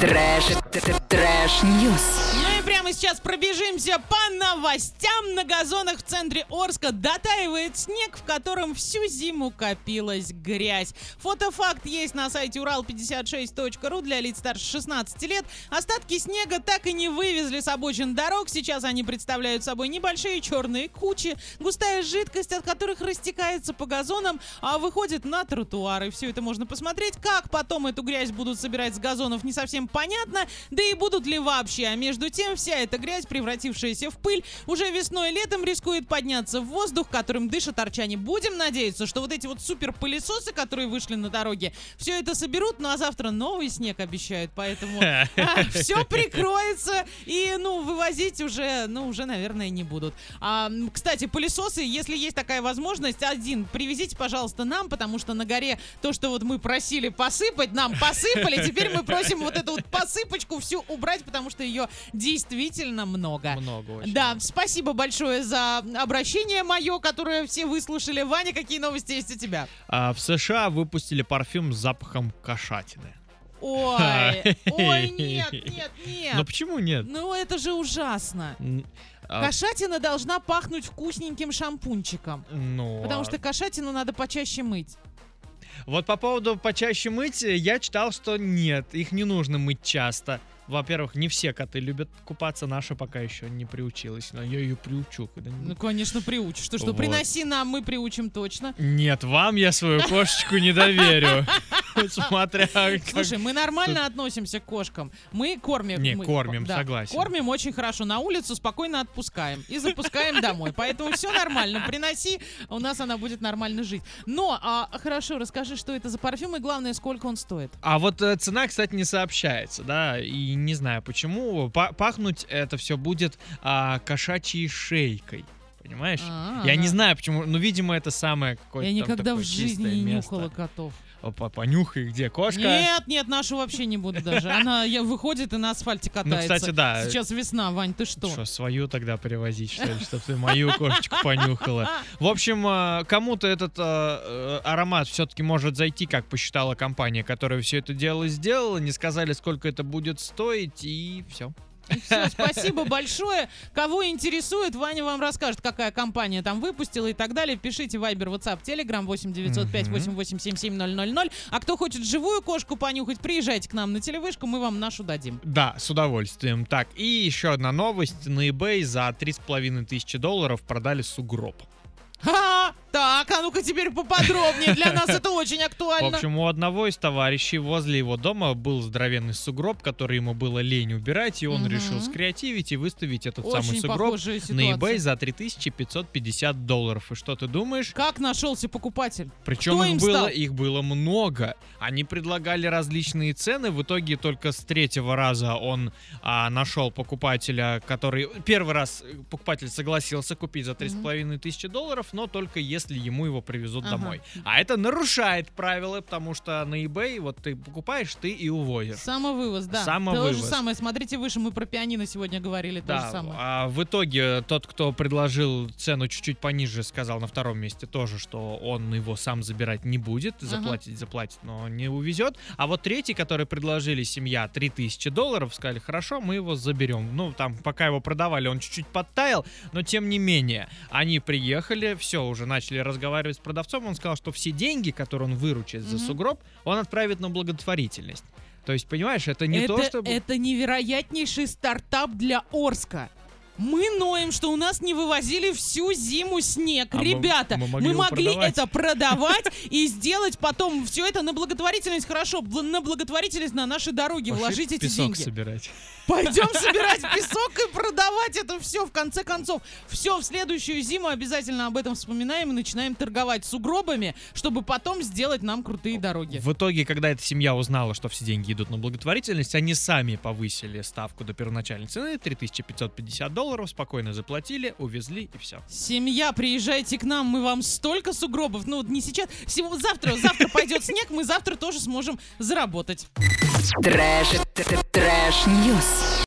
Трэш, трэш-news. Ну и сейчас пробежимся по новостям. На газонах в центре Орска дотаивает снег, в котором всю зиму копилась грязь. Фотофакт есть на сайте урал56.ру для лиц старше 16 лет. Остатки снега так и не вывезли с обочин дорог. Сейчас они представляют собой небольшие черные кучи, густая жидкость, от которых растекается по газонам, а выходит на тротуары. Все это можно посмотреть. Как потом эту грязь будут собирать с газонов, не совсем понятно. Да и будут ли вообще. А между тем, вся эта грязь, превратившаяся в пыль, уже весной и летом рискует подняться в воздух, которым дышат арчане. Будем надеяться, что вот эти вот супер пылесосы, которые вышли на дороге, все это соберут, ну а завтра новый снег обещают, поэтому все прикроется и, ну, вывозить уже, ну, уже, наверное, не будут. А, кстати, пылесосы, если есть такая возможность, один, привезите, пожалуйста, нам, потому что на горе то, что вот мы просили посыпать, нам посыпали, теперь мы просим вот эту вот посыпочку всю убрать, потому что ее действительно много. Много очень. Да, спасибо большое за обращение мое, которое все выслушали. Ваня, какие новости есть у тебя? А, в США выпустили парфюм с запахом кошатины. Ой, ой, нет, нет, нет. Но почему нет? Ну это же ужасно. А, Кошатина должна пахнуть вкусненьким шампунчиком. ну, Потому а, что кошатину надо почаще мыть. Вот по поводу почаще мыть, я читал, что нет, их не нужно мыть часто. Во-первых, не все коты любят купаться, наша пока еще не приучилась, но я ее приучу. когда Ну, конечно, приучишь. Что, что, Вот. приноси нам, мы приучим точно. Нет, вам я свою кошечку не доверю. Смотря. Слушай, мы нормально относимся к кошкам. Мы кормим. Не, кормим, согласен. Кормим очень хорошо. На улицу спокойно отпускаем. И запускаем домой. Поэтому все нормально. Приноси, у нас она будет нормально жить. Но, а, хорошо, расскажи, что это за парфюм и главное, сколько он стоит. А вот э, цена, кстати, не сообщается, да, и не знаю почему. Па- пахнуть это все будет а, кошачьей шейкой. Понимаешь? А, Я не знаю, почему. Ну, видимо, это самое какое-то. Я никогда в жизни не нюхала котов. Опа, понюхай, где кошка. Нет, нет, нашу вообще не буду даже. Она я, выходит и на асфальте катается. Ну, кстати, да. Сейчас весна, Вань, ты что? Что, свою тогда привозить, что ли, чтобы ты мою кошечку понюхала? В общем, э, кому-то этот э, э, аромат все-таки может зайти, как посчитала компания, которая все это дело сделала. Не сказали, сколько это будет стоить, и все. Все, спасибо большое. Кого интересует, Ваня вам расскажет, какая компания там выпустила и так далее. Пишите Viber, WhatsApp, Telegram 8 905 8877 000. А кто хочет живую кошку понюхать, приезжайте к нам на телевышку, мы вам нашу дадим. Да, с удовольствием. Так, и еще одна новость. На eBay за 3,5 тысячи долларов продали сугроб. Ха! Так, а ну-ка теперь поподробнее. Для нас это очень В актуально. общем, у одного из товарищей возле его дома был здоровенный сугроб, который ему было лень убирать, и он Мгм. решил скреативить и выставить этот самый Очень сугроб похожая на eBay за 3550 долларов. И что ты думаешь? Как нашелся покупатель? Причем Кто их им было, стал? их было много. Они предлагали различные цены. В итоге только с третьего раза он а, нашел покупателя, который... Первый раз э, покупатель согласился купить за 3,5 тысячи долларов, но только если ему его привезут Ага. домой. А это нарушает правила, потому что на eBay вот ты покупаешь, ты и увозишь. Самовывоз, да. Самовывоз. То же самое. Смотрите выше, мы про пианино сегодня говорили. То же Да, самое. а в итоге тот, кто предложил цену чуть-чуть пониже, сказал на втором месте тоже, что он его сам забирать не будет, заплатить заплатит, но не увезет. А вот третий, который предложили семья 3000 долларов, сказали, хорошо, мы его заберем. Ну, там, пока его продавали, он чуть-чуть подтаял, но тем не менее, они приехали, все, уже начали разговаривать с продавцом, он сказал, что все деньги, которые он выручит за сугроб, он отправит на благотворительность. То есть, понимаешь, это не это, то, чтобы... это невероятнейший стартап для Орска. Мы ноем, что у нас не вывозили всю зиму снег. А мы- Ребята, мы мы могли могли, его продавать. это продавать и сделать потом все это на благотворительность. Хорошо, на благотворительность на наши дороги Пошли вложить эти песок деньги. собирать. Пойдем собирать песок и продавать это все. В конце концов, все в следующую зиму обязательно об этом вспоминаем и начинаем торговать сугробами, чтобы потом сделать нам крутые дороги. В итоге, когда эта семья узнала, что все деньги идут на благотворительность, они сами повысили ставку до первоначальной цены, 3550 долларов, спокойно заплатили, увезли и все. Семья, приезжайте к нам, мы вам столько сугробов. Ну, не сейчас, всего завтра, завтра пойдет снег, мы завтра тоже сможем заработать. Трэш, трэш-ньюс.